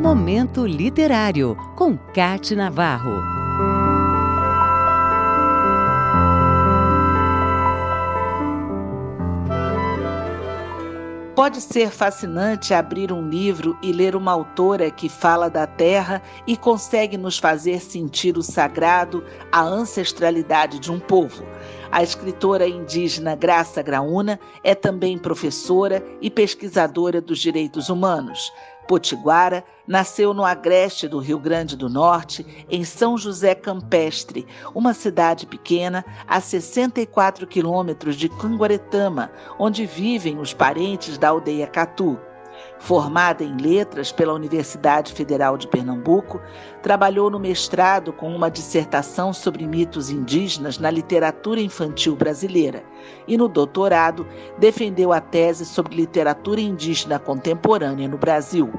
Momento Literário, com Cate Navarro. Pode ser fascinante abrir um livro e ler uma autora que fala da terra e consegue nos fazer sentir o sagrado, a ancestralidade de um povo. A escritora indígena Graça Graúna é também professora e pesquisadora dos direitos humanos. Potiguara nasceu no agreste do Rio Grande do Norte, em São José Campestre, uma cidade pequena a 64 quilômetros de Canguaretama, onde vivem os parentes da aldeia Catu. Formada em letras pela Universidade Federal de Pernambuco, trabalhou no mestrado com uma dissertação sobre mitos indígenas na literatura infantil brasileira e no doutorado defendeu a tese sobre literatura indígena contemporânea no Brasil.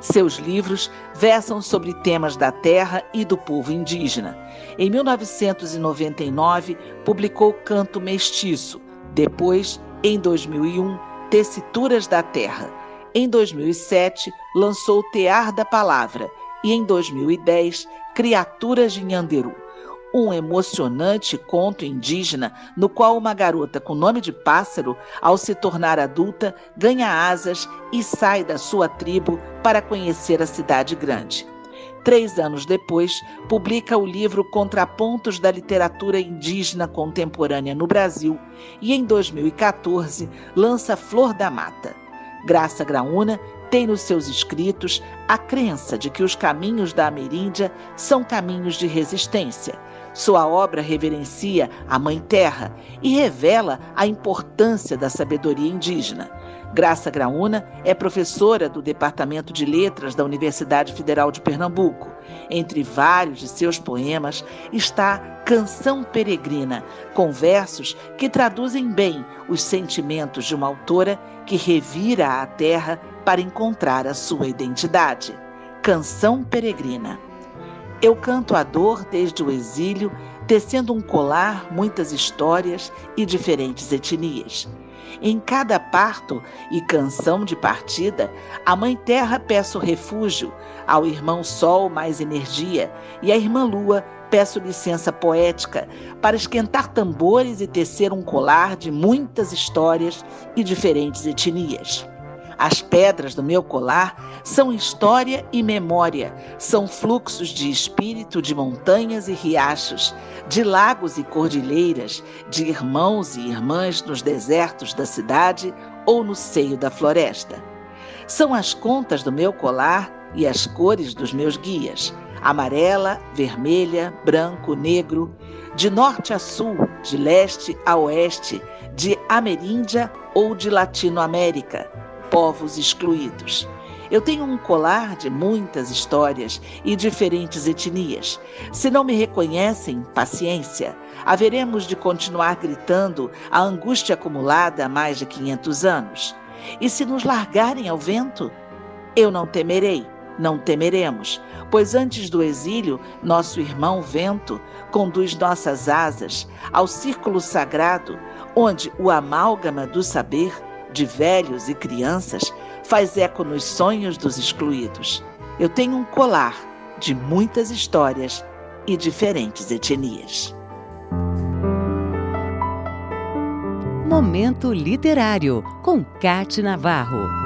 Seus livros versam sobre temas da terra e do povo indígena. Em 1999, publicou Canto Mestiço. Depois, em 2001, Tessituras da Terra em 2007, lançou Tear da Palavra e em 2010, Criaturas de Nhanderu, um emocionante conto indígena no qual uma garota com nome de pássaro, ao se tornar adulta, ganha asas e sai da sua tribo para conhecer a cidade grande. Três anos depois, publica o livro Contrapontos da Literatura Indígena Contemporânea no Brasil e, em 2014, lança Flor da Mata. Graça Graúna tem nos seus escritos a crença de que os caminhos da Ameríndia são caminhos de resistência. Sua obra reverencia a Mãe Terra e revela a importância da sabedoria indígena. Graça Graúna é professora do Departamento de Letras da Universidade Federal de Pernambuco. Entre vários de seus poemas está Canção Peregrina, com versos que traduzem bem os sentimentos de uma autora que revira a terra para encontrar a sua identidade. Canção Peregrina. Eu canto a dor desde o exílio, tecendo um colar, muitas histórias e diferentes etnias. Em cada parto e canção de partida, à Mãe Terra peço refúgio, ao irmão Sol mais energia e à irmã Lua peço licença poética para esquentar tambores e tecer um colar de muitas histórias e diferentes etnias. As pedras do meu colar são história e memória, são fluxos de espírito de montanhas e riachos, de lagos e cordilheiras, de irmãos e irmãs nos desertos da cidade ou no seio da floresta. São as contas do meu colar e as cores dos meus guias: amarela, vermelha, branco, negro, de norte a sul, de leste a oeste, de Ameríndia ou de Latinoamérica povos excluídos. Eu tenho um colar de muitas histórias e diferentes etnias. Se não me reconhecem, paciência. Haveremos de continuar gritando a angústia acumulada há mais de 500 anos. E se nos largarem ao vento, eu não temerei, não temeremos, pois antes do exílio, nosso irmão vento conduz nossas asas ao círculo sagrado, onde o amálgama do saber de velhos e crianças faz eco nos sonhos dos excluídos. Eu tenho um colar de muitas histórias e diferentes etnias. Momento Literário, com Cate Navarro.